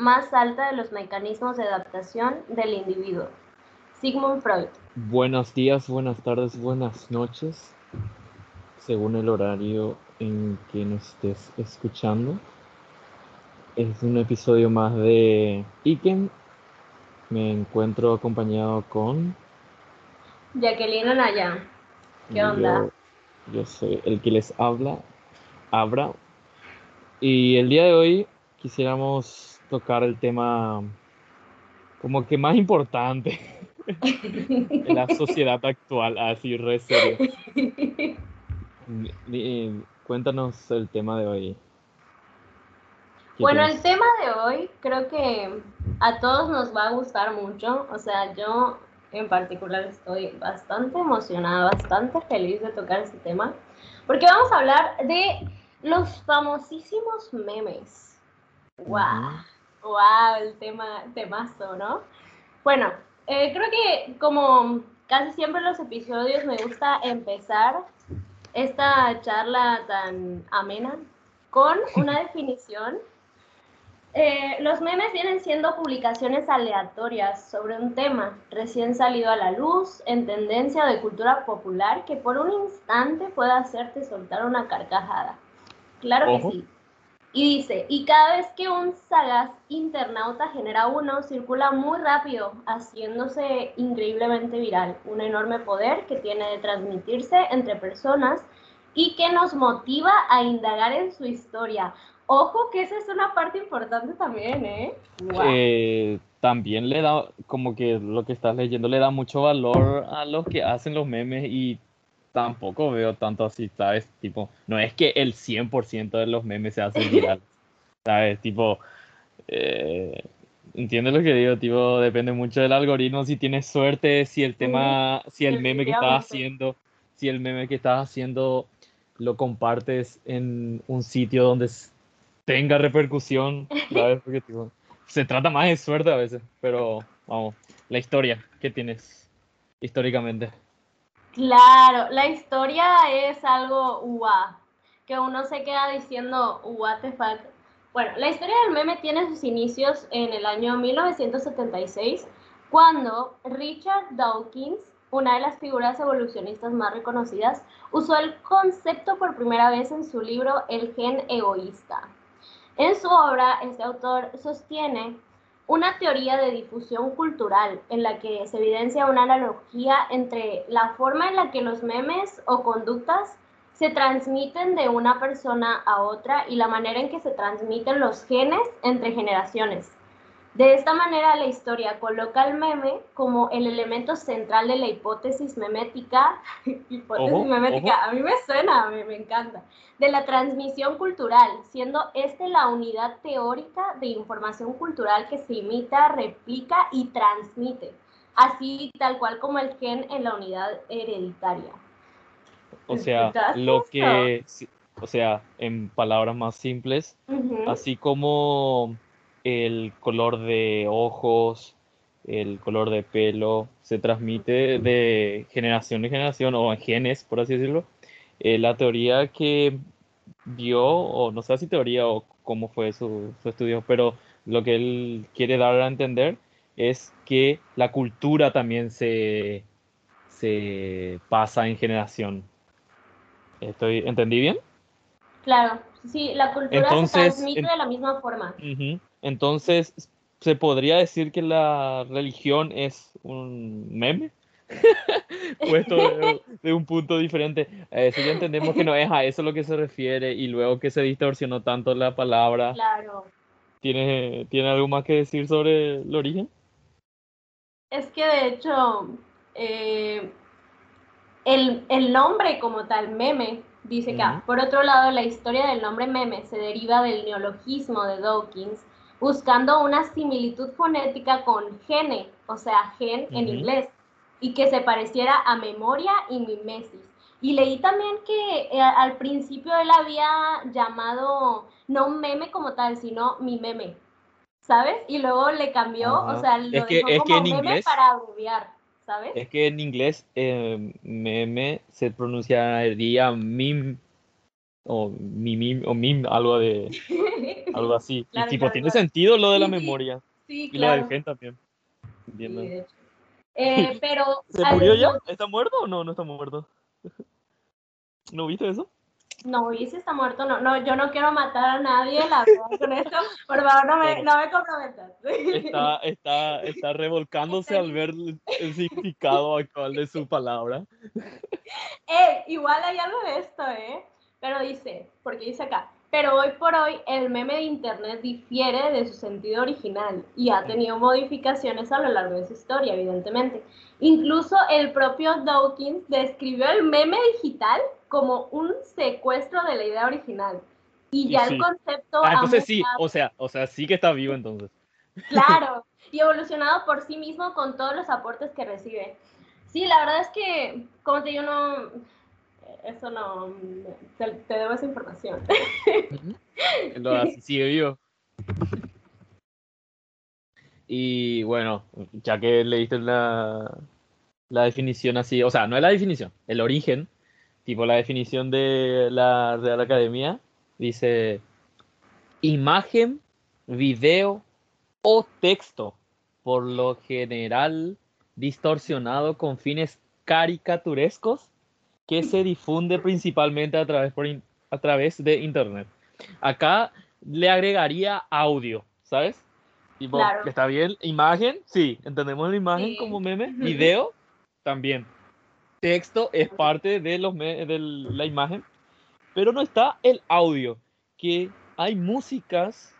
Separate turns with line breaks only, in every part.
más alta de los mecanismos de adaptación del individuo. Sigmund Freud.
Buenos días, buenas tardes, buenas noches, según el horario en que nos estés escuchando. Es un episodio más de Iken. Me encuentro acompañado con
Jacqueline Anaya. ¿Qué onda?
Yo, yo soy el que les habla, Abra. Y el día de hoy quisiéramos tocar el tema como que más importante en la sociedad actual, así re serio. Cuéntanos el tema de hoy.
Bueno, el tema de hoy creo que a todos nos va a gustar mucho. O sea, yo en particular estoy bastante emocionada, bastante feliz de tocar este tema, porque vamos a hablar de los famosísimos memes. ¡Wow! ¡Wow! El tema, temazo, ¿no? Bueno, eh, creo que como casi siempre en los episodios me gusta empezar esta charla tan amena con una definición. Eh, los memes vienen siendo publicaciones aleatorias sobre un tema recién salido a la luz, en tendencia de cultura popular, que por un instante puede hacerte soltar una carcajada. Claro que sí. Y dice, y cada vez que un sagaz internauta genera uno, circula muy rápido, haciéndose increíblemente viral. Un enorme poder que tiene de transmitirse entre personas y que nos motiva a indagar en su historia. Ojo que esa es una parte importante también, ¿eh?
eh también le da, como que lo que estás leyendo, le da mucho valor a los que hacen los memes y tampoco veo tanto así, ¿sabes? Tipo, no es que el 100% de los memes se hacen viral, ¿sabes? Tipo, eh, ¿entiendes lo que digo? Tipo, depende mucho del algoritmo, si tienes suerte, si el tema, si el meme que estás haciendo, si el meme que estás haciendo lo compartes en un sitio donde tenga repercusión, ¿sabes? Porque tipo, se trata más de suerte a veces, pero vamos, la historia que tienes históricamente.
Claro, la historia es algo guau, que uno se queda diciendo what the fuck. Bueno, la historia del meme tiene sus inicios en el año 1976, cuando Richard Dawkins, una de las figuras evolucionistas más reconocidas, usó el concepto por primera vez en su libro El gen egoísta. En su obra, este autor sostiene una teoría de difusión cultural en la que se evidencia una analogía entre la forma en la que los memes o conductas se transmiten de una persona a otra y la manera en que se transmiten los genes entre generaciones. De esta manera, la historia coloca al meme como el elemento central de la hipótesis memética, hipótesis memética, a mí me suena, me, me encanta, de la transmisión cultural, siendo este la unidad teórica de información cultural que se imita, replica y transmite, así tal cual como el gen en la unidad hereditaria.
O sea, lo que, o sea, en palabras más simples, así como el color de ojos, el color de pelo, se transmite de generación en generación o en genes, por así decirlo. Eh, la teoría que vio, o no sé si teoría o cómo fue su, estudio, pero lo que él quiere dar a entender es que la cultura también se, se pasa en generación. Estoy, ¿Entendí bien?
Claro, sí, la cultura se transmite de la misma forma.
Entonces, ¿se podría decir que la religión es un meme? Puesto de, un punto diferente. Eh, si ya entendemos que no es a eso lo que se refiere y luego que se distorsionó tanto la palabra.
Claro.
¿Tiene, ¿tiene algo más que decir sobre el origen?
Es que de hecho, eh, el, el, nombre como tal, meme, dice que, por otro lado, la historia del nombre meme se deriva del neologismo de Dawkins, buscando una similitud fonética con gene, o sea, gen en inglés, y que se pareciera a memoria y mimesis. Y leí también que eh, al principio él había llamado, no meme como tal, sino mi meme, ¿sabes? Y luego le cambió, o sea, lo
dejó como meme
para abreviar, ¿sabes?
Es que en inglés eh, meme se pronunciaría mim, o mimim, o mim, algo de... algo así.
Claro,
y tipo,
claro,
tiene
claro.
sentido lo de la
Sí,
memoria.
Sí,
Y lo del gen también. Entiendo.
Eh, pero
¿Se murió ya? ¿Está muerto o no? No está muerto. ¿No viste eso?
No, y si está muerto, no, no, yo no quiero matar a nadie, la verdad, con esto, por favor, no me, no me comprometas.
Está, está, está revolcándose al ver el el significado actual de su palabra.
Eh, igual hay algo de esto, ¿eh? Pero dice, porque dice acá, pero hoy por hoy el meme de internet difiere de su sentido original y ha tenido modificaciones a lo largo de su historia, evidentemente. Incluso el propio Dawkins describió el meme digital como un secuestro de la idea original. Y
Y
ya
sí.
el concepto
Ah, entonces sí, o sea, o sea, sí que está vivo entonces.
claro, y evolucionado por sí mismo con todos los aportes que recibe. Sí, la verdad es que, como te digo, no, eso no, te, te debo esa información.
Lo sigue vivo. Y bueno, ya que leíste la, la definición así, o sea, no es la definición, el origen, tipo la definición de la Real Academia, dice imagen, video o texto, por lo general distorsionado con fines caricaturescos que se difunde principalmente a través, por in- a través de internet. Acá le agregaría audio, ¿sabes? Tipo,
Claro.
¿Está bien? ¿Imagen? Sí, entendemos la imagen
Sí.
como meme. ¿Video? También. Texto es parte de, los de la imagen, pero no está el audio, que hay músicas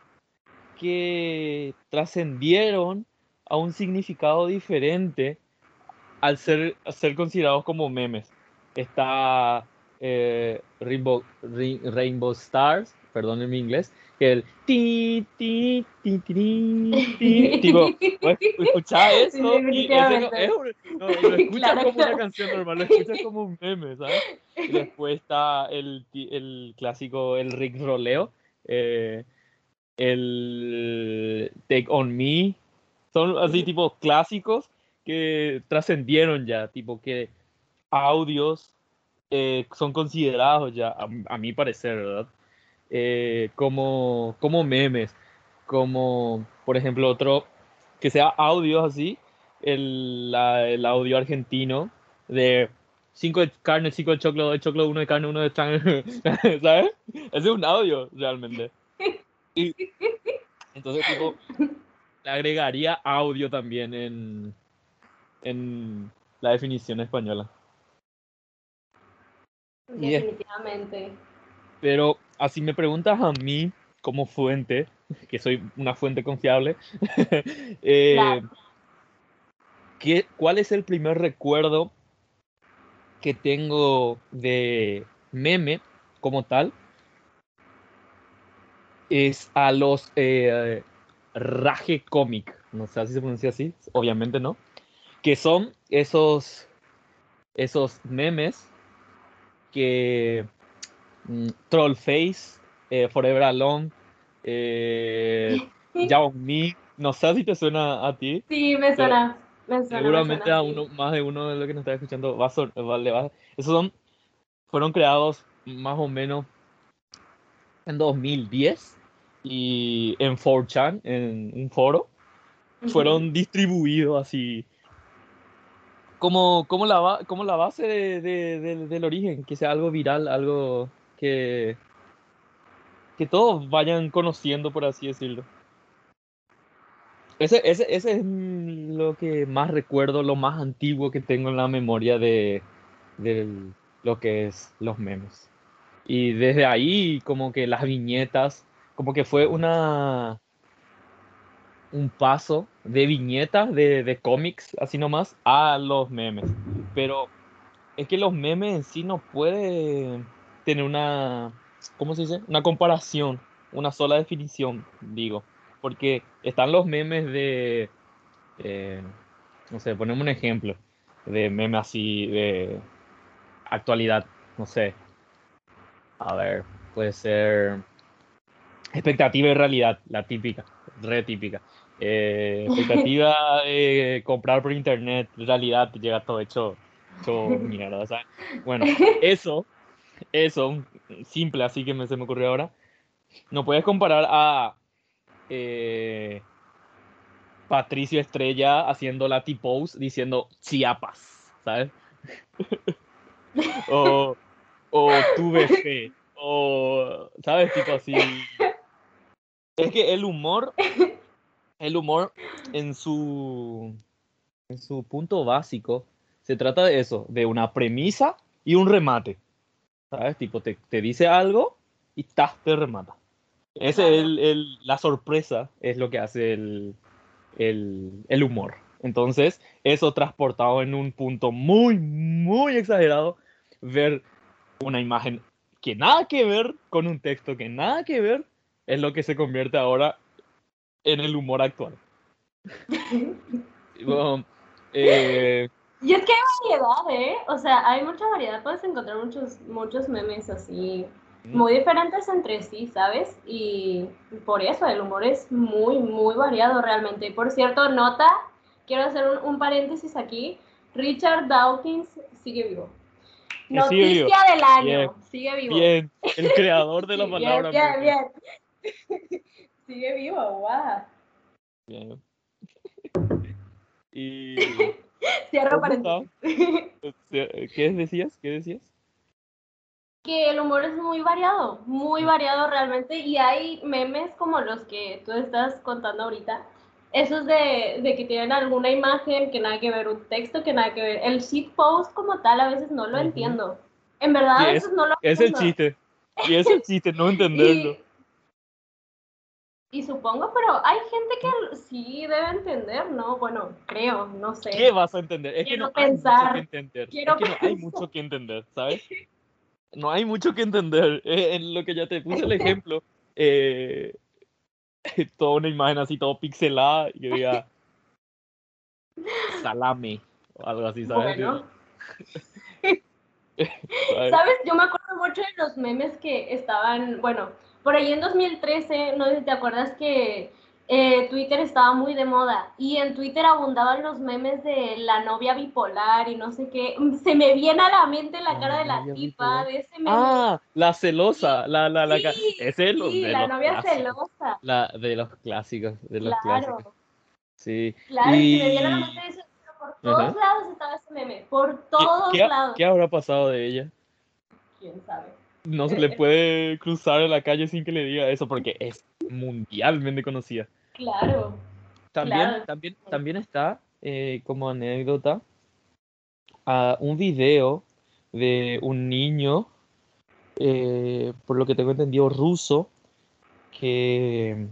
que trascendieron a un significado diferente al ser, a ser considerados como memes. Está eh, Rainbow, Stars, perdón en mi inglés, que el ti, ti, ti, ti, ti, ti, tipo,
Sí,
eso y ese es no, lo escuchas
Claro,
como
claro.
una canción normal, lo escuchas como un meme, ¿sabes? Y después está el, clásico, el Rick Roleo, eh, el Take On Me, son así tipo clásicos que trascendieron ya, tipo que audios eh, son considerados ya, a, a mi parecer, ¿verdad? Eh, como, como memes, como por ejemplo otro, que sea audios así, el, la- el audio argentino de 5 de carne, 5 de choclo, 2 de choclo, 1 de carne, 1 de carne, ¿sabes? Ese es un audio realmente. Y, entonces, tipo, le agregaría audio también en, en la definición española. Es-
Definitivamente.
Pero así me preguntas a mí como fuente, que soy una fuente confiable, eh,
Claro.
¿qué- ¿cuál es el primer recuerdo que tengo de meme como tal? Es a los eh, Rage Comic, no sé si se pronuncia así, obviamente no, que son esos, esos memes que mm, Trollface, eh, Forever Alone, eh, Yao Me, no sé si te suena a ti,
Sí, me suena. Me suena, me
seguramente
suena,
a
sí.
uno, más de uno de los que nos está escuchando va a son- va- le va- esos son, fueron creados más o menos en 2010 y en 4chan, en un foro, fueron distribuidos así como, como, la, como la base de- de- del- del origen, que sea algo viral, algo que, que todos vayan conociendo, por así decirlo. Ese, ese, ese es lo que más recuerdo, lo más antiguo que tengo en la memoria de, de lo que es los memes. Y desde ahí, como que las viñetas, como que fue una un paso de viñetas de, de cómics, así nomás, a los memes. Pero es que los memes en sí no puede tener una, ¿cómo se dice? Una comparación, una sola definición, digo. Porque están los memes de, eh, no sé, ponemos un ejemplo de meme así de actualidad, no sé. A ver, puede ser expectativa y realidad, la típica, re típica. Eh, expectativa de comprar por internet, realidad te llega todo hecho, hecho mierda, ¿sabes? Bueno, eso, eso, simple así que me, se me ocurrió ahora, no puedes comparar a eh, Patricio Estrella haciendo la T-pose diciendo Chiapas, ¿sabes? o, o tuve fe, o, ¿sabes? Tipo así. Es que el humor, el humor en su, en su punto básico, se trata de eso, de una premisa y un remate. ¿Sabes? Tipo, te, te dice algo y ¡tas! te remata. Es el, el- la sorpresa, es lo que hace el, el, el humor. Entonces, eso transportado en un punto muy, muy exagerado, ver una imagen que nada que ver con un texto que nada que ver, es lo que se convierte ahora en el humor actual. Bueno, eh,
Y es que hay variedad, ¿eh? O sea, hay mucha variedad. Puedes encontrar muchos, muchos memes así, muy diferentes entre sí, ¿sabes? Y por eso el humor es muy, muy variado realmente. Y por cierto, nota, quiero hacer un, un paréntesis aquí. Richard Dawkins sigue vivo.
Que
Noticia
sigue vivo.
del año,
Bien.
sigue vivo.
bien, el creador de la palabra.
bien, bien. Sigue vivo, wow.
Bien. Y
Cierro
¿Cómo
paréntesis.
¿qué decías? ¿Qué decías?
que el humor es muy variado, muy variado realmente, y hay memes como los que tú estás contando ahorita, esos de, de que tienen alguna imagen que nada que ver, un texto que nada que ver. El shitpost como tal a veces no lo entiendo. En verdad a
es-
veces no lo
Es el
entiendo.
chiste. Y es el chiste, no entenderlo.
Y, y supongo, pero hay gente que sí debe entender, ¿no? Bueno, creo, no sé.
¿Qué vas a entender? Es que
Quiero
no hay mucho
pensar,
que entender.
quiero
es que no hay
pensar.
mucho que entender, ¿sabes? No hay mucho que entender. Eh, en lo que ya te puse el ejemplo, eh, toda una imagen así, todo pixelada, y que diga salame o algo así, ¿sabes?
Bueno.
¿Sabes?
¿Sabes? Yo me acuerdo mucho de los memes que estaban, bueno, por ahí en 2013, no sé si te acuerdas que eh, Twitter estaba muy de moda y en Twitter abundaban los memes de la novia bipolar y no sé qué. Se me viene a la mente la
La
cara de la tipa
bipolar.
de ese meme.
Ah, la celosa, la, la, la,
Sí,
es lo-
sí,
de
la
los
novia
clásicos.
celosa.
La, de los clásicos, de los
Claro,
clásicos. Sí.
claro, y se me viene a la mente eso, pero por todos
Ajá.
lados estaba ese meme, por
¿Qué,
todos
qué
lados.
qué habrá pasado de ella?
¿Quién sabe?
No se le puede cruzar en la calle sin que le diga eso porque es mundialmente conocida.
Claro.
También,
Claro.
también, también está eh, como anécdota un video de un niño, eh, por lo que tengo entendido, ruso, que,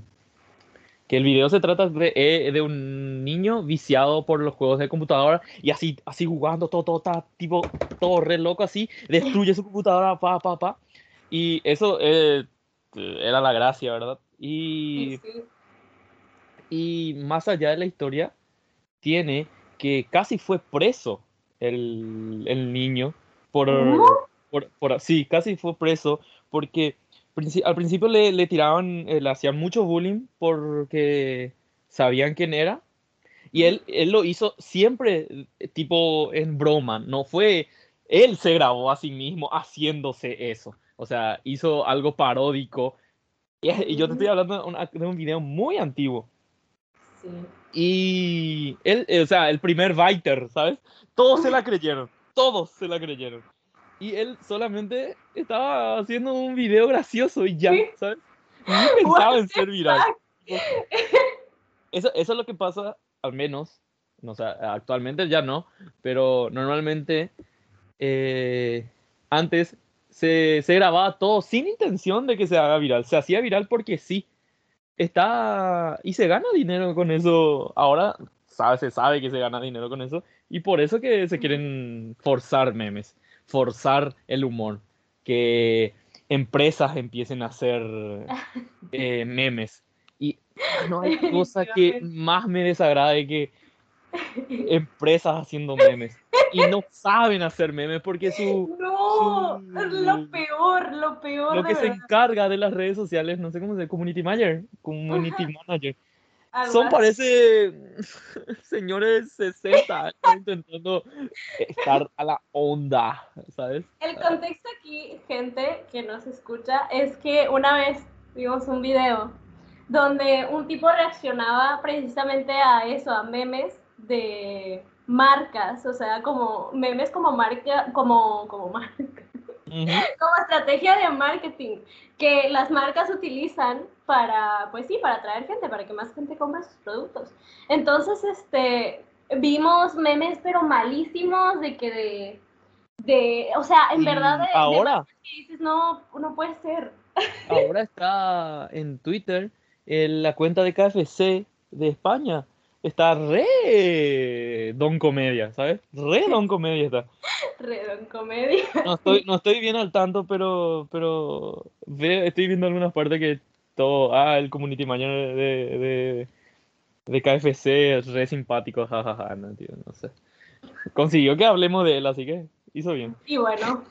que el video se trata de, eh, de un niño viciado por los juegos de computadora y así, así jugando todo, todo, tipo, todo re loco así, destruye su computadora, pa, pa, pa. Y eso eh, era la gracia, ¿verdad? Y...
Sí, sí.
Y más allá de la historia, tiene que casi fue preso el, el niño por, por, por- Sí, casi fue preso porque al principio le, le tiraban, eh, le hacían mucho bullying porque sabían quién era. Y él, él lo hizo siempre tipo en broma, no fue, él se grabó a sí mismo haciéndose eso. O sea, hizo algo paródico. Y, y yo te estoy hablando de, una- de un video muy antiguo.
Sí.
Y él, eh, o sea, el primer Viter, ¿sabes? Todos se la creyeron, todos se la creyeron. Y él solamente estaba haciendo un video gracioso y ya, ¿sabes? Ni pensaba en ser viral. Eso, eso es lo que pasa, al menos, no, o sea, actualmente ya no, pero normalmente eh, antes se, se grababa todo sin intención de que se haga viral. Se hacía viral porque sí. Está y se gana dinero con eso. Ahora sabe, se sabe que se gana dinero con eso. Y por eso que se quieren forzar memes, forzar el humor. Que empresas empiecen a hacer eh, memes. Y no hay cosa que más me desagrade que empresas haciendo memes. Y no saben hacer memes porque su,
No,
su-
lo peor, lo peor.
lo que se encarga de las redes sociales, no sé cómo se dice, community manager, community manager. Son parece señores 60 años intentando estar a la onda, ¿sabes?
El contexto aquí, gente que nos escucha, es que una vez vimos un video donde un tipo reaccionaba precisamente a eso, a memes de marcas, o sea, como memes como marca, como, como marca, como estrategia de marketing que las marcas utilizan para, pues sí, para atraer gente, para que más gente compre sus productos. Entonces, este, vimos memes pero malísimos de que de, de o sea, en verdad de,
ahora
dices, no, no puede ser.
Ahora está en Twitter en la cuenta de KFC de España. Está re Don Comedia, ¿sabes? Re Don Comedia está.
Re Don Comedia.
No estoy, no estoy bien al tanto, pero, pero veo, estoy viendo algunas partes que todo, ah, el community manager de, de, de KFC es re simpático, jajaja, no, tío, no sé. Consiguió que hablemos de él, así que hizo bien.
Y bueno,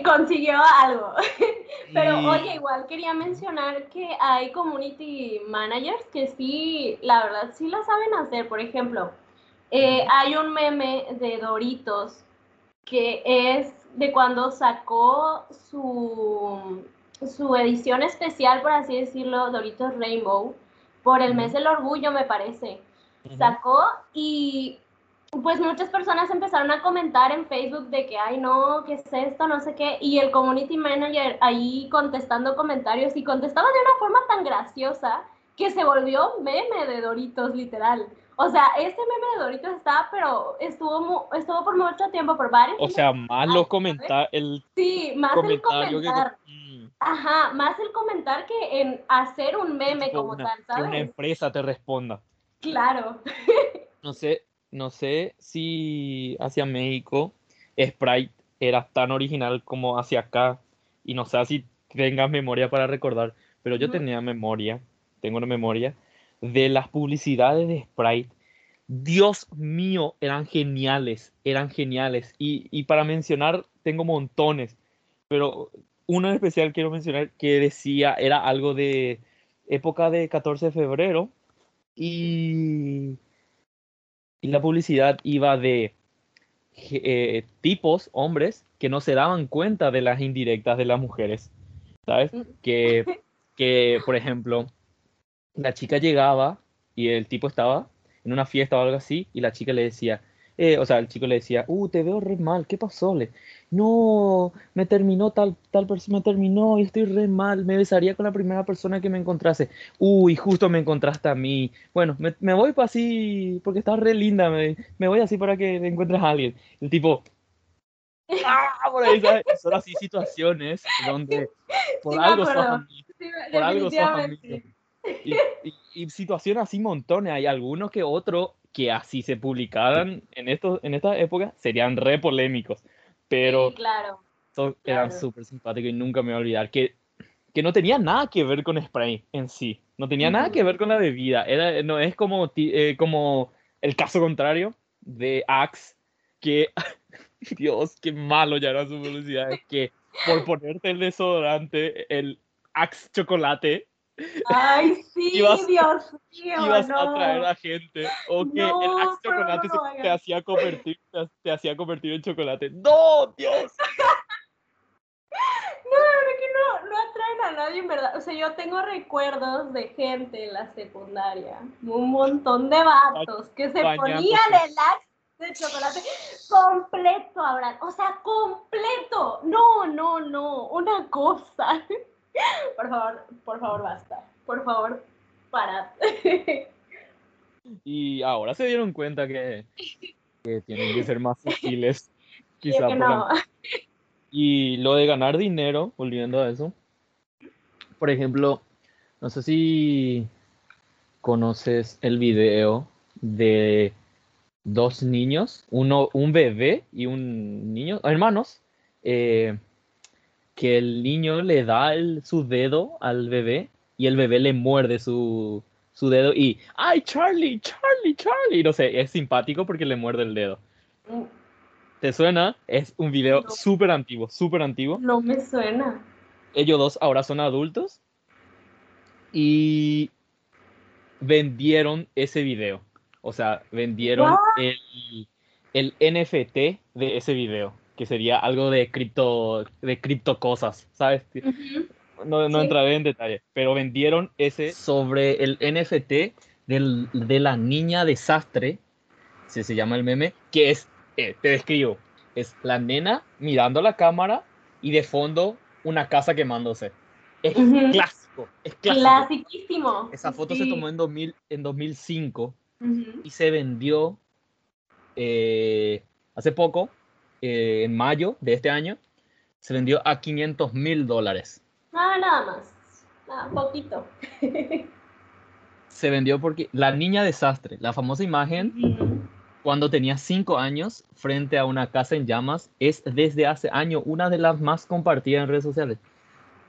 consiguió algo. Pero oye, igual quería mencionar que hay community managers que sí, la verdad, sí la saben hacer. Por ejemplo, eh, hay un meme de Doritos que es de cuando sacó su, su edición especial, por así decirlo, Doritos Rainbow, por el mes del orgullo, me parece. Sacó y pues muchas personas empezaron a comentar en Facebook de que, ay, no, ¿qué es esto? No sé qué. Y el community manager ahí contestando comentarios y contestaba de una forma tan graciosa que se volvió meme de Doritos, literal. O sea, ese meme de Doritos está, pero estuvo, estuvo por mucho tiempo, por varios.
O sea, más los comentarios.
Sí, más el comentar. Ajá, más el comentar que en hacer un meme como tal, ¿sabes?
Que una empresa te responda.
Claro.
No sé, no sé si hacia México Sprite era tan original como hacia acá. Y no sé si tengas memoria para recordar, pero yo tenía memoria, tengo una memoria, de las publicidades de Sprite. Dios mío, eran geniales, eran geniales. Y, y para mencionar, tengo montones, pero uno en especial quiero mencionar que decía, era algo de época de 14 de febrero. Y y la publicidad iba de eh, tipos, hombres, que no se daban cuenta de las indirectas de las mujeres. ¿Sabes? Mm. Que, que, por ejemplo, la chica llegaba y el tipo estaba en una fiesta o algo así y la chica le decía, eh, o sea, el chico le decía, uh, te veo re mal, ¿qué pasó? Le? No, me terminó tal, tal persona, me terminó y estoy re mal, me besaría con la primera persona que me encontrase. Uy, justo me encontraste a mí. Bueno, me, me voy para así, porque estás re linda, me, me, voy así para que encuentres a alguien. El tipo, ¡ah! Por ahí, ¿sabes? Son así situaciones donde por algo sos por algo sos y, y, y situaciones así montones, hay algunos que otros que así se publicaran en, estos, en esta época serían re polémicos, pero
claro,
eran súper simpáticos y nunca me voy a olvidar que, que no tenía nada que ver con Spray en sí, no tenía nada que ver con la bebida, era, no, es como, eh, como el caso contrario de Axe, que, Dios, qué malo ya era su publicidad, que por ponerte el desodorante, el Axe chocolate,
Ay, sí, Dios mío.
Ibas a atraer a gente. O que el Axe chocolate te, hacía convertir, te, hacía convertir en chocolate. ¡No, Dios!
No, es que no, no atraen a nadie en verdad. O sea, yo tengo recuerdos de gente en la secundaria, un montón de vatos que se ponían el Axe de chocolate completo, Abraham. O sea, completo. No, no, no. Una cosa. Por favor, por favor, basta. Por favor, parad.
Y ahora se dieron cuenta que, que tienen que ser más sutiles. Quizá. Y lo de ganar dinero, volviendo a eso. Por ejemplo, no sé si conoces el video de dos niños, uno, un bebé y un niño, hermanos, eh, que el niño le da su dedo al bebé y el bebé le muerde su, su dedo y ¡ay, Charlie, Charlie, Charlie! No sé, es simpático porque le muerde el dedo. ¿Te suena? Es un video súper antiguo, súper antiguo.
No me suena.
Ellos dos ahora son adultos y vendieron ese video. O sea, vendieron el, el NFT de ese video que sería algo de cripto, de cripto cosas, ¿sabes? no, no
Sí.
entraré en detalle, pero vendieron ese sobre el NFT del- de la niña desastre, si se llama el meme, que es, eh, te describo, es la nena mirando la cámara y de fondo una casa quemándose. Es
Ujú.
clásico, es clásico.
Clasiquísimo.
Esa foto se tomó en, 2000, en 2005
Ujú.
y se vendió eh, hace poco, eh, en mayo de este año, se vendió a 500 mil dólares.
Ah, nada más. Nada, poquito.
Se vendió porque la niña desastre, la famosa imagen cuando tenía 5 años frente a una casa en llamas, es desde hace años una de las más compartidas en redes sociales.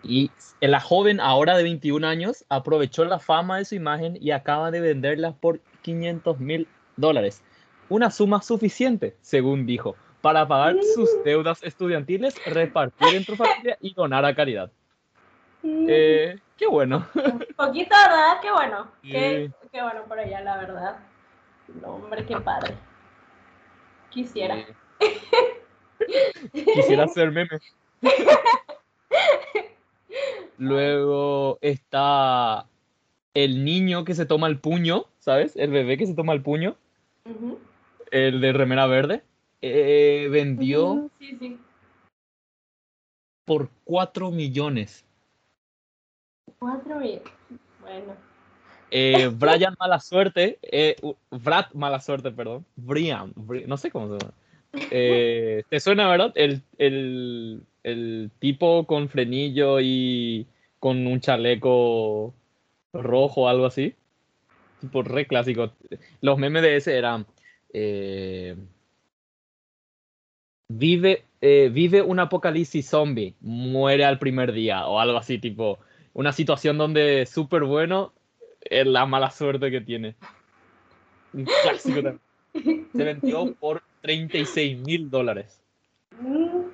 Y la joven, ahora de 21 años, aprovechó la fama de su imagen y acaba de venderla por 500 mil dólares. Una suma suficiente, según dijo, para pagar sus deudas estudiantiles, repartir entre familia y donar a caridad. Eh, qué bueno.
Poquito, ¿verdad? Qué bueno. Qué,
Sí.
qué bueno por allá, la verdad. No, hombre, qué padre. Quisiera.
Quisiera ser meme. Luego está el niño que se toma el puño, ¿sabes? El bebé que se toma el puño, el de remera verde. Eh, vendió
Ujú, Sí, sí.
por 4 millones.
Cuatro mil. Bueno.
Eh, Brian Mala Suerte, eh, Brad Mala Suerte, perdón. Brian, Bri- no sé cómo se llama. Eh, ¿Te suena, verdad? El, el, el tipo con frenillo y con un chaleco rojo o algo así. Tipo re clásico. Los memes de ese eran. eh, vive, eh, vive un apocalipsis zombie, muere al primer día o algo así, tipo. Una situación donde súper bueno es la mala suerte que tiene. Un clásico también. Se vendió por 36 mil dólares.
Mm,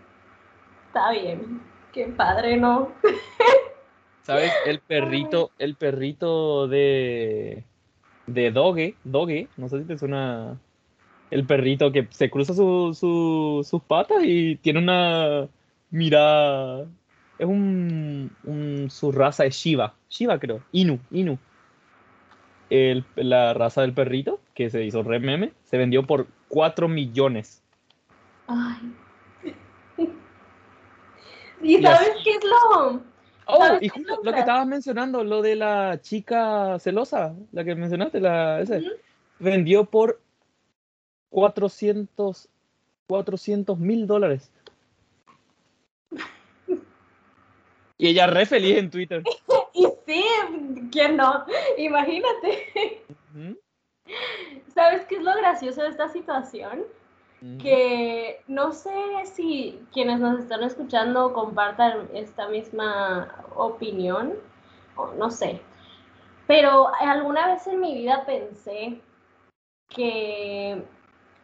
Está bien. Qué padre, ¿no?
¿Sabes? El perrito, el perrito de, de Doge, Doge, no sé si te suena el perrito que se cruza su- su- sus patas y tiene una mirada. Es un, un- su raza es Shiva, Shiva creo, Inu, Inu. El- la raza del perrito que se hizo re meme se vendió por 4 millones.
Ay. ¿Y sabes qué es lo?
Oh,
¿Sabes
y justo
lo
lo que estabas mencionando, lo de la chica celosa, la que mencionaste, la ese, vendió por 400 mil dólares. Y ella re feliz en Twitter.
Y sí, ¿quién no? Imagínate. ¿Sabes qué es lo gracioso de esta situación? Que no sé si quienes nos están escuchando compartan esta misma opinión, o no sé. Pero alguna vez en mi vida pensé que,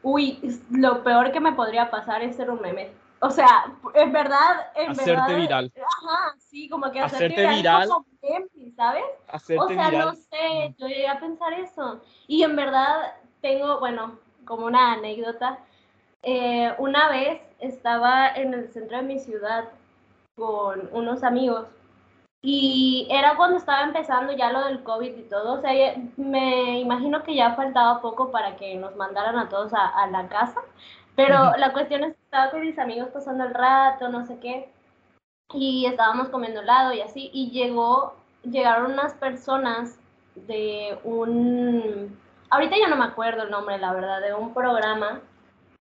uy, lo peor que me podría pasar es ser un meme. O sea, en verdad, en
Hacerte
verdad.
viral.
Ajá, sí, como que hacerte,
Hacerte
viral,
viral.
como meme, ¿sabes?
Hacerte
O sea,
viral.
no sé, yo llegué a pensar eso. Y en verdad tengo, bueno, como una anécdota. Eh, una vez estaba en el centro de mi ciudad con unos amigos y era cuando estaba empezando ya lo del COVID y todo. O sea, me imagino que ya faltaba poco para que nos mandaran a todos a, a la casa. Pero la cuestión es que estaba con mis amigos pasando el rato, no sé qué. Y estábamos comiendo helado y así. Y llegó, llegaron unas personas de un, ahorita ya no me acuerdo el nombre, la verdad, de un programa,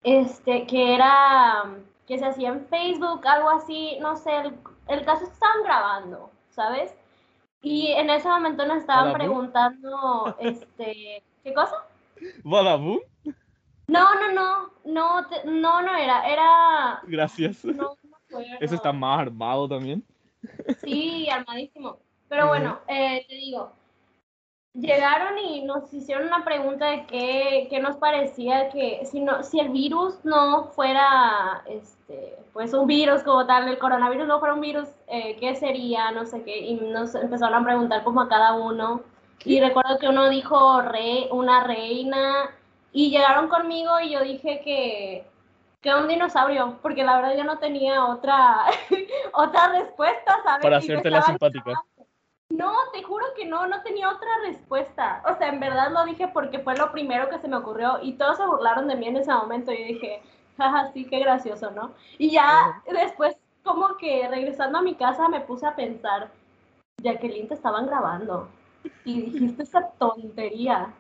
este, que era, que se hacía en Facebook, algo así, no sé, el, el caso es que estaban grabando, ¿sabes? Y en ese momento nos estaban preguntando, este, ¿qué cosa?
Badabun,
No, no, no, no, te- no, no era, era,
gracias.
no.
Ese está más armado también.
Sí, armadísimo. Pero bueno, eh, te digo, llegaron y nos hicieron una pregunta de qué, qué nos parecía que si no, si el virus no fuera este, pues un virus como tal, el coronavirus no fuera un virus, eh, ¿qué sería? No sé qué, y nos empezaron a preguntar como a cada uno. Y recuerdo que uno dijo re, una reina, y llegaron conmigo y yo dije que, Que un dinosaurio, porque la verdad yo no tenía otra, otra respuesta, ¿sabes?
Para hacerte la simpática.
No, te juro que no, no tenía otra respuesta. O sea, en verdad lo dije porque fue lo primero que se me ocurrió y todos se burlaron de mí en ese momento y dije, jaja, sí, qué gracioso, ¿no? Y ya después, como que regresando a mi casa, me puse a pensar, Jacqueline, te estaban grabando y dijiste esa tontería.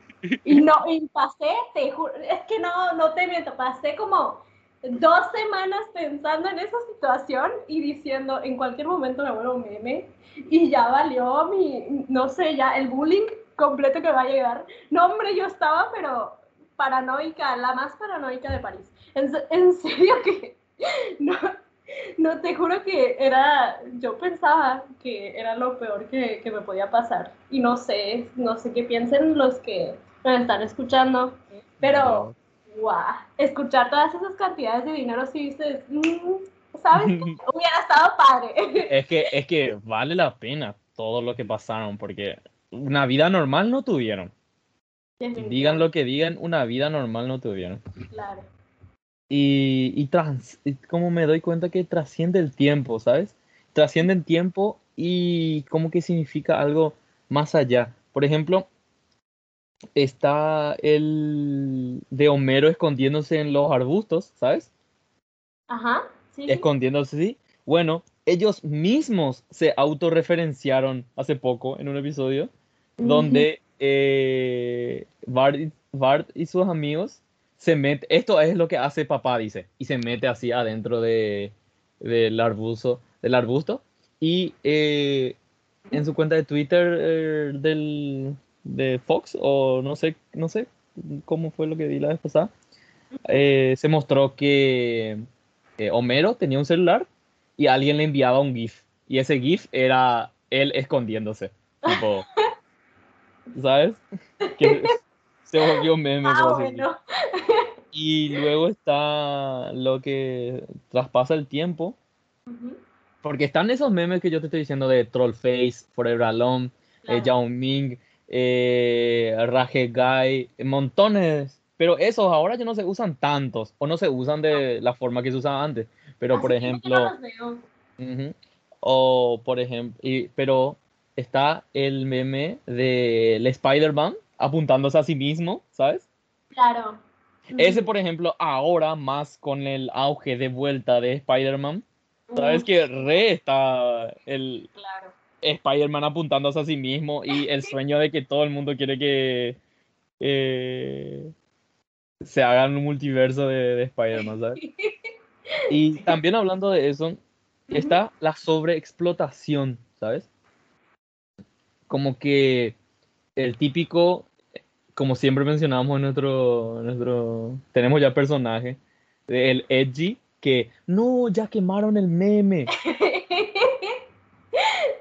Y no, y pasé, te juro, es que no, no te miento, pasé como dos semanas pensando en esa situación y diciendo, en cualquier momento me vuelvo un meme y ya valió mi, no sé, ya el bullying completo que va a llegar. No, hombre, yo estaba, pero paranoica, la más paranoica de París. En, en serio que no, no, te juro que era, yo pensaba que era lo peor que, que me podía pasar. Y no sé, no sé qué piensen los que me están escuchando, pero, guau, escuchar todas esas cantidades de dinero, si dices, "Mm, ¿sabes qué? Hubiera estado padre.
Es que, es que vale la pena todo lo que pasaron, porque una vida normal no tuvieron. Digan lo que digan, una vida normal no tuvieron.
Claro.
Y, y, trans- y como me doy cuenta que trasciende el tiempo, ¿sabes? Trasciende el tiempo y como que significa algo más allá. Por ejemplo, está el de Homero escondiéndose en los arbustos, ¿sabes?
Ajá, sí.
Escondiéndose, sí. Bueno, ellos mismos se autorreferenciaron hace poco en un episodio donde eh, Bart, y- Bart y sus amigos se meten, esto es lo que hace papá, dice, y se mete así adentro de, del arbusto, del arbusto, y eh, en su cuenta de Twitter eh, del, de Fox, o no sé, no sé cómo fue lo que vi la vez pasada, eh, se mostró que eh, Homero tenía un celular y alguien le enviaba un GIF, y ese GIF era él escondiéndose, tipo, ¿sabes? Que se volvió meme.
Ah, bueno.
y luego está lo que traspasa el tiempo. Porque están esos memes que yo te estoy diciendo de Trollface, Forever Alone, eh,
claro.
Yao Ming, eh, Guy, montones. Pero esos ahora ya no se usan tantos o no se usan de la forma que se usaba antes. Pero por
que no
ejemplo. O por ejemplo, y- pero está el meme del Spider-Man apuntándose a sí mismo, ¿sabes?
Claro.
Ese, por ejemplo, ahora más con el auge de vuelta de Spider-Man, ¿sabes? Que re está el
Claro.
Spider-Man apuntándose a sí mismo y el sueño de que todo el mundo quiere que eh, se haga un multiverso de, de Spider-Man, ¿sabes? Y también hablando de eso, está la sobreexplotación, ¿sabes? Como que el típico, como siempre mencionamos en nuestro, nuestro, tenemos ya personaje, el edgy, que no, ya quemaron el meme.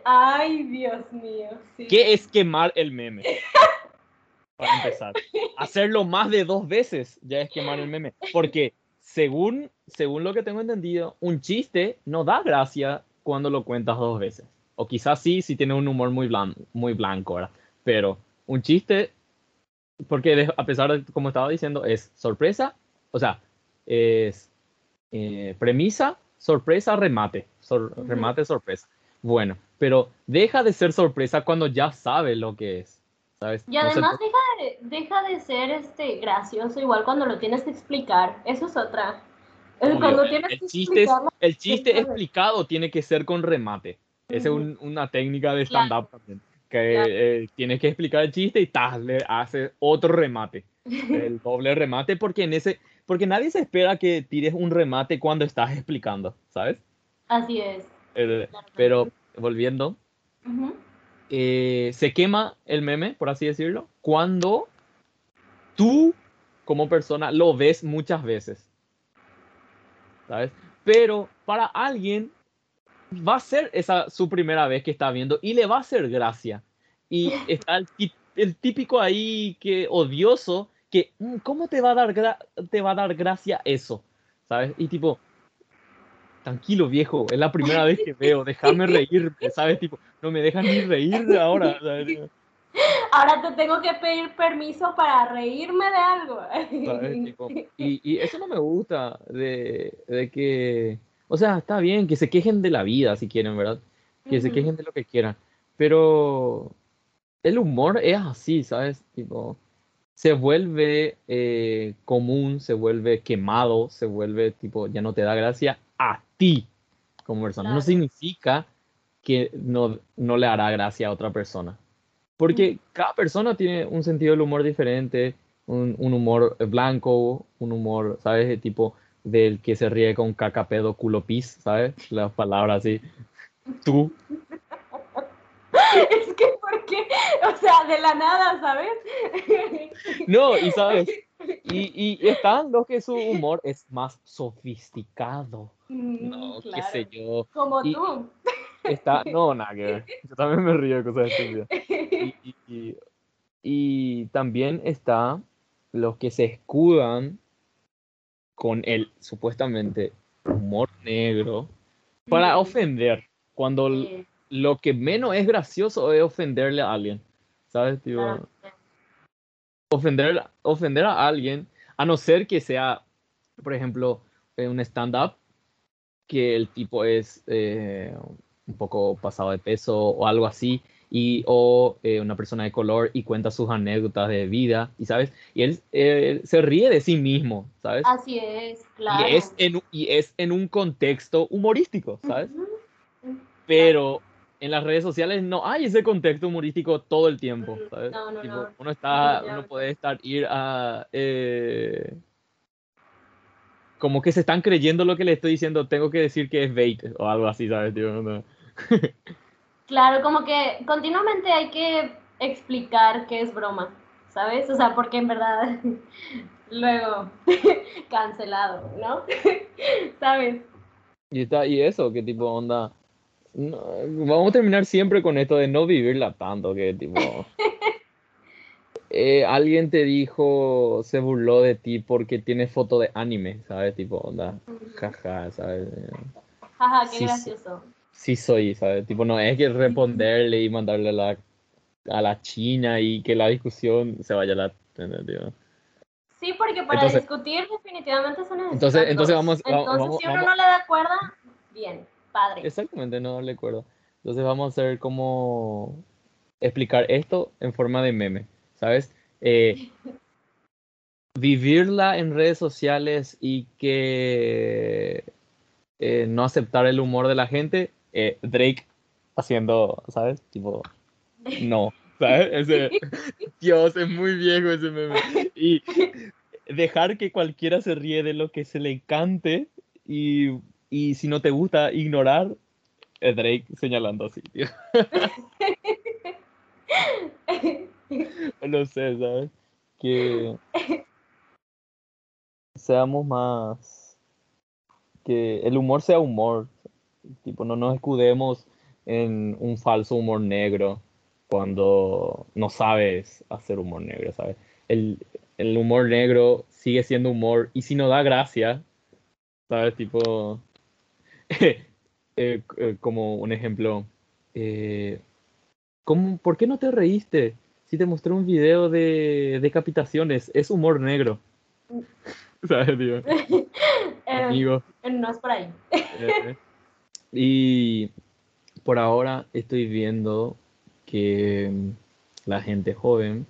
Ay, Dios mío. Sí.
¿Qué es quemar el meme? Para empezar. Hacerlo más de dos veces ya es quemar el meme. Porque según, según lo que tengo entendido, un chiste no da gracia cuando lo cuentas dos veces. O quizás sí, si tiene un humor muy, blan- muy blanco, ¿verdad? Pero un chiste, porque a pesar de, como estaba diciendo, es sorpresa, o sea, es eh, premisa, sorpresa, remate. Sor-. Remate, sorpresa. Bueno, pero deja de ser sorpresa cuando ya sabe lo que es. ¿Sabes?
Y
No se
además deja de, deja de ser este gracioso igual cuando lo tienes que explicar. Eso es otra.
Obvio,
cuando tienes
el
que
chiste, es-
explicarlo.
el chiste
Déjame.
explicado tiene que ser con remate. Esa es un- una técnica de
Claro.
stand-up también. Que
Claro.
eh, tienes que explicar el chiste y ¡tas! le hace otro remate. El doble remate, porque en ese. Porque nadie se espera que tires un remate cuando estás explicando, ¿sabes?
Así es.
Eh,
claro.
pero volviendo, eh, se quema el meme, por así decirlo, cuando tú como persona lo ves muchas veces. ¿Sabes? Pero para alguien va a ser esa su primera vez que está viendo y le va a hacer gracia. Y está el, el típico ahí que odioso que "Mm, ¿cómo te va a dar te va a dar gracia eso? ¿Sabes? Y tipo tranquilo viejo, es la primera vez que veo, déjame reírme, ¿sabes? Tipo, no me dejan ni reír ahora, ¿sabes?
Ahora te tengo que pedir permiso para reírme de algo.
y, y, eso no me gusta, de, de, que, o sea, está bien que se quejen de la vida si quieren, ¿verdad? Que se quejen de lo que quieran, pero el humor es así, ¿sabes? Tipo, se vuelve eh, común, se vuelve quemado, se vuelve tipo, ya no te da gracia a ti como persona. No significa que no, no le hará gracia a otra persona. Porque cada persona tiene un sentido del humor diferente, un, un humor blanco, un humor, ¿sabes? Tipo del que se ríe con caca, pedo, culo, pis, ¿sabes? Las palabras así. Tú.
Es que, ¿por qué? O sea, de la nada, ¿sabes?
No, y sabes, y, y están los que su humor es más sofisticado. Mm, no, qué sé yo.
Como tú.
Está, no, nada Yo también me río de cosas estúpidas. Y, y, y, también está los que se escudan con el supuestamente humor negro para ofender. Cuando lo que menos es gracioso es ofenderle a alguien. ¿Sabes? Tipo, ofender, ofender a alguien, a no ser que sea, por ejemplo, un stand-up, que el tipo es eh, un poco pasado de peso o algo así, y, o eh, una persona de color y cuenta sus anécdotas de vida, y sabes, y él se ríe de sí mismo, ¿sabes?
Así es, claro.
Y es en, y es en un contexto humorístico, ¿sabes? Pero en las redes sociales no hay ese contexto humorístico todo el tiempo, ¿sabes? No, no, no. Uno está, uno puede estar, ir a... Eh, como que se están creyendo lo que le estoy diciendo, tengo que decir que es bait o algo así, ¿sabes?
claro, como que continuamente hay que explicar qué es broma, ¿sabes? O sea, porque en verdad luego cancelado, ¿no? ¿Sabes?
Y está, y eso, qué tipo onda. Vamos a terminar siempre con esto de no vivirla tanto, que tipo. Eh, alguien te dijo, se burló de ti porque tiene foto de anime, ¿sabes? Tipo, onda, jaja, ¿sabes?
Jaja, qué gracioso.
Sí soy, ¿sabes? Tipo, no es que responderle y mandarle a la, a la China y que la discusión se vaya a la...
Sí, porque para discutir definitivamente son necesarios.
Entonces, entonces vamos...
Entonces, si uno no le da cuerda, bien, padre.
Exactamente, no le acuerdo. Entonces vamos a hacer como explicar esto en forma de meme. ¿sabes? Eh, vivirla en redes sociales y que eh, no aceptar el humor de la gente, eh, Drake haciendo, ¿sabes? Tipo, no, ¿sabes? Dios, es muy viejo ese meme. Y dejar que cualquiera se ríe de lo que se le cante y, y si no te gusta, ignorar, Drake señalando así, tío. no sé, ¿sabes? Que seamos más. Que el humor sea humor. Tipo, no nos escudemos en un falso humor negro cuando no sabes hacer humor negro, ¿sabes? El, el humor negro sigue siendo humor y si no da gracia, ¿sabes? Tipo, eh, eh, como un ejemplo, eh, ¿cómo, ¿por qué no te reíste? si te mostré un video de decapitaciones, es humor negro. ¿Sabes, tío?
Eh, Amigo. No es por ahí.
Y por ahora estoy viendo que la gente joven,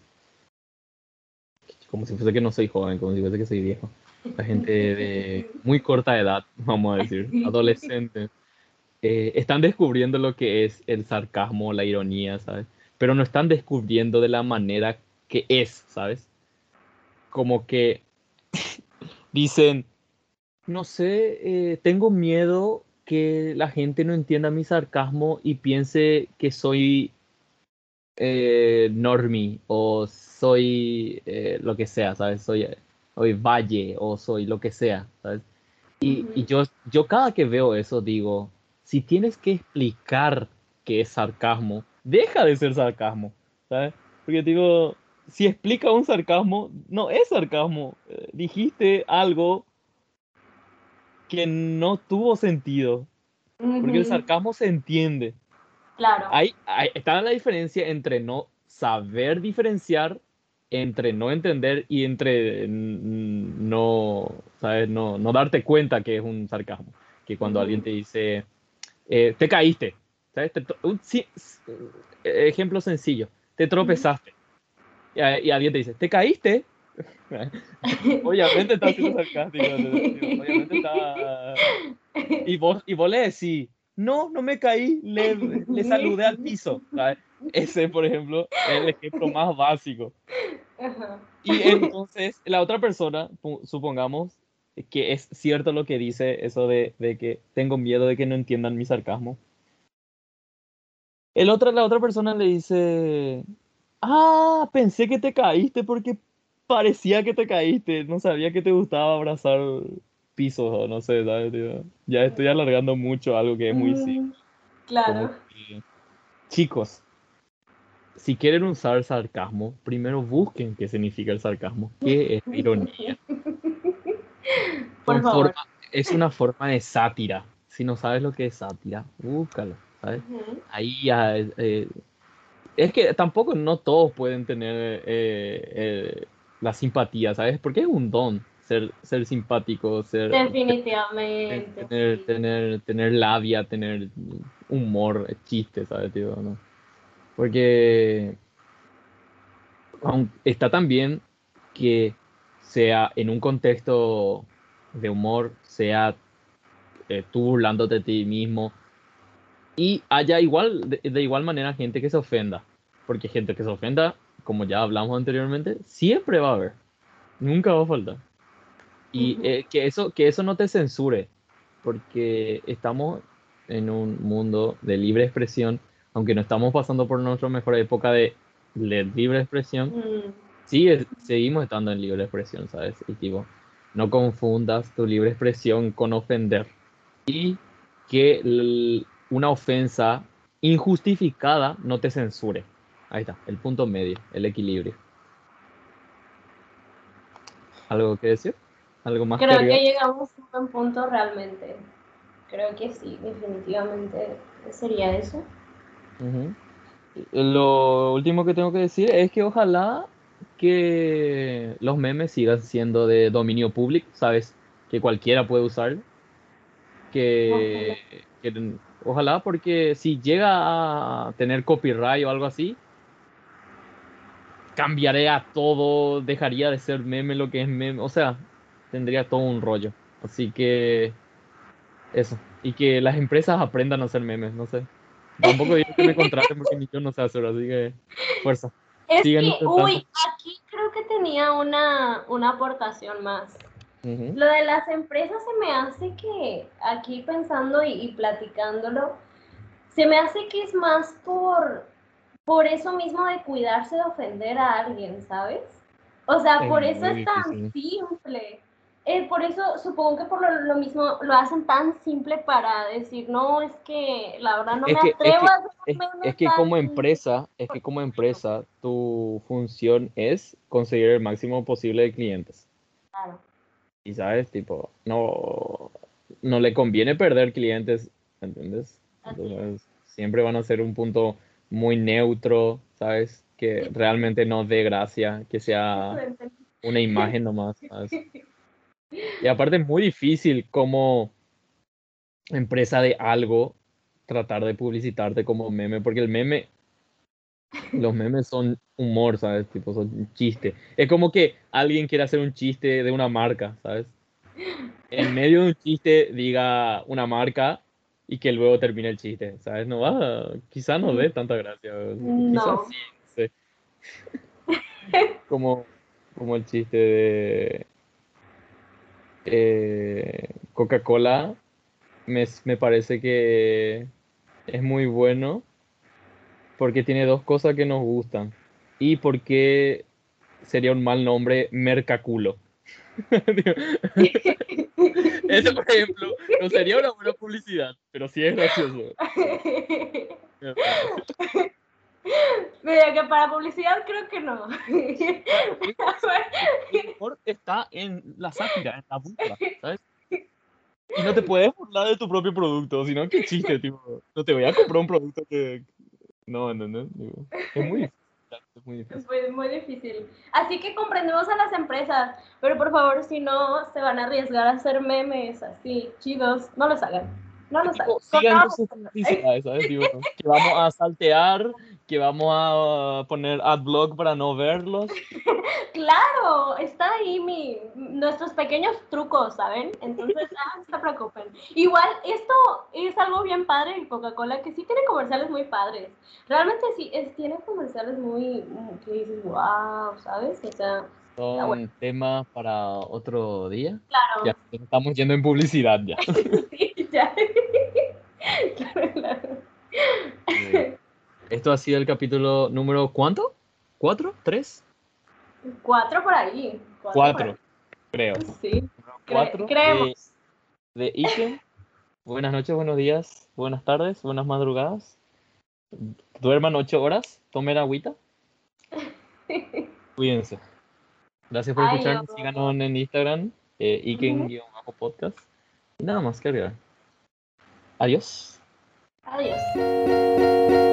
como si fuese que no soy joven, como si fuese que soy viejo, la gente de muy corta edad, vamos a decir, adolescentes, eh, están descubriendo lo que es el sarcasmo, la ironía, ¿sabes? pero no están descubriendo de la manera que es, ¿sabes? Como que dicen, no sé, eh, tengo miedo que la gente no entienda mi sarcasmo y piense que soy eh, normie o soy eh, lo que sea, ¿sabes? Soy, soy valle o soy lo que sea, ¿sabes? Y, y, yo, yo cada que veo eso digo, si tienes que explicar qué es sarcasmo, deja de ser sarcasmo, ¿sabes? Porque digo, si explica un sarcasmo, no es sarcasmo. Eh, dijiste algo que no tuvo sentido. Porque el sarcasmo se entiende.
Claro.
Ahí, está la diferencia entre no saber diferenciar entre no entender y entre no, ¿sabes? No, no darte cuenta que es un sarcasmo. Que cuando alguien te dice, eh, te caíste, ¿sabes? un, ejemplo sencillo, te tropezaste. Y, y, alguien te dice, te caíste. obviamente está siendo sarcástico. obviamente está... Y vos, y vos le decís, no, no me caí, le, le saludé al piso. Ese, por ejemplo, es el ejemplo más básico. Y entonces la otra persona, supongamos que es cierto lo que dice, eso de, de que tengo miedo de que no entiendan mi sarcasmo. El otro, la otra persona le dice, ah, pensé que te caíste porque parecía que te caíste, no sabía que te gustaba abrazar pisos no sé, Ya estoy alargando mucho algo que es muy mm, simple.
Claro.
chicos, si quieren usar sarcasmo, primero busquen qué significa el sarcasmo, qué es ironía. Por favor. es una forma de sátira. Si no sabes lo que es sátira, búscalo, ¿sabes? Ahí ya... Eh, es que tampoco no todos pueden tener eh, eh, la simpatía, ¿sabes? Porque es un don ser, ser simpático, ser...
Definitivamente.
Tener, tener, tener labia, tener humor, chiste, ¿sabes, tío? ¿no? Porque está también que sea en un contexto de humor, sea eh, tú burlándote de ti mismo y haya igual, de, igual manera gente que se ofenda. Porque gente que se ofenda, como ya hablamos anteriormente, siempre va a haber. Nunca va a faltar. Y eh, que, eso, que eso no te censure, porque estamos en un mundo de libre expresión aunque no estamos pasando por nuestra mejor época de, libre expresión, mm. sí seguimos estando en libre expresión, ¿sabes? Y tipo, no confundas tu libre expresión con ofender. Y que una ofensa injustificada no te censure. Ahí está, el punto medio, el equilibrio. ¿Algo que decir? ¿Algo más?
Creo que, llegamos a un punto realmente. Creo que sí, definitivamente sería eso.
Lo último que tengo que decir es que ojalá que los memes sigan siendo de dominio público, ¿sabes? Que cualquiera puede usar. Que, ojalá. porque si llega a tener copyright o algo así, cambiaría todo, dejaría de ser meme lo que es meme, o sea, tendría todo un rollo. Así que eso. Y que las empresas aprendan a hacer memes, no sé. Tampoco digo que me contraten porque ni yo no sé hacerlo, así que fuerza.
Es que, uy, aquí creo que tenía una, una aportación más. Lo de las empresas se me hace que, aquí pensando y, platicándolo, se me hace que es más por, por eso mismo de cuidarse de ofender a alguien, ¿sabes? O sea, por eso es tan simple. Eh, por eso supongo que por lo, mismo lo hacen tan simple para decir, no, es que la verdad no me atrevo a
hacer es, que como empresa, es que como empresa tu función es conseguir el máximo posible de clientes. Claro. Y sabes, tipo, no, no le conviene perder clientes, ¿entiendes? Entonces, siempre van a ser un punto muy neutro, ¿sabes? Que realmente no dé gracia, que sea una imagen nomás, ¿sabes? Y aparte es muy difícil como empresa de algo tratar de publicitarte como meme, porque el meme, los memes son humor, ¿sabes? Tipo, son chiste. Es como que alguien quiere hacer un chiste de una marca, ¿sabes? En medio de un chiste diga una marca y que luego termine el chiste, ¿sabes? No va, quizá no dé tanta gracia. Quizás sí, no sé. como, como el chiste de eh, Coca-Cola me, parece que es muy bueno porque tiene dos cosas que nos gustan y porque sería un mal nombre Mercaculo. Eso, por ejemplo, no sería una buena publicidad, pero sí es gracioso.
Mira, que para publicidad creo que no.
El está en la sátira, en la burla, ¿sabes? Y no te puedes burlar de tu propio producto, sino que chiste, tipo, no te voy a comprar un producto que... No, no, no, es muy Es muy difícil.
Fue muy difícil. Así que comprendemos a las empresas, pero por favor, si no se van a arriesgar a hacer memes así chidos, no los hagan. No.
Tipo, sigan sus publicidades, ¿sabes? Tipo, que vamos a saltear, que vamos a poner adblock para no verlos.
Claro, está ahí mi, nuestros pequeños trucos, ¿saben? Entonces, ah, no se preocupen. Igual, esto es algo bien padre de Coca-Cola, que sí tiene comerciales muy padres. Realmente sí, es, tiene comerciales muy, que dices, wow, ¿sabes? O sea,
Son
bueno.
temas para otro día.
claro.
Ya estamos yendo en publicidad ya.
Sí, ya. Claro, claro.
Eh, Esto ha sido el capítulo número ¿cuánto? ¿Cuatro? ¿Tres?
Cuatro por ahí.
Cuatro, creo.
ahí. Sí, cre-
Cuatro de,
creemos.
de Iken. Buenas noches, buenos días, buenas tardes, buenas madrugadas. Duerman ocho horas, tomen agüita. Cuídense. Gracias por escucharnos.
no.
Síganos en Instagram, eh, Iken-podcast. Y nada más agregar. Adiós.
Adiós.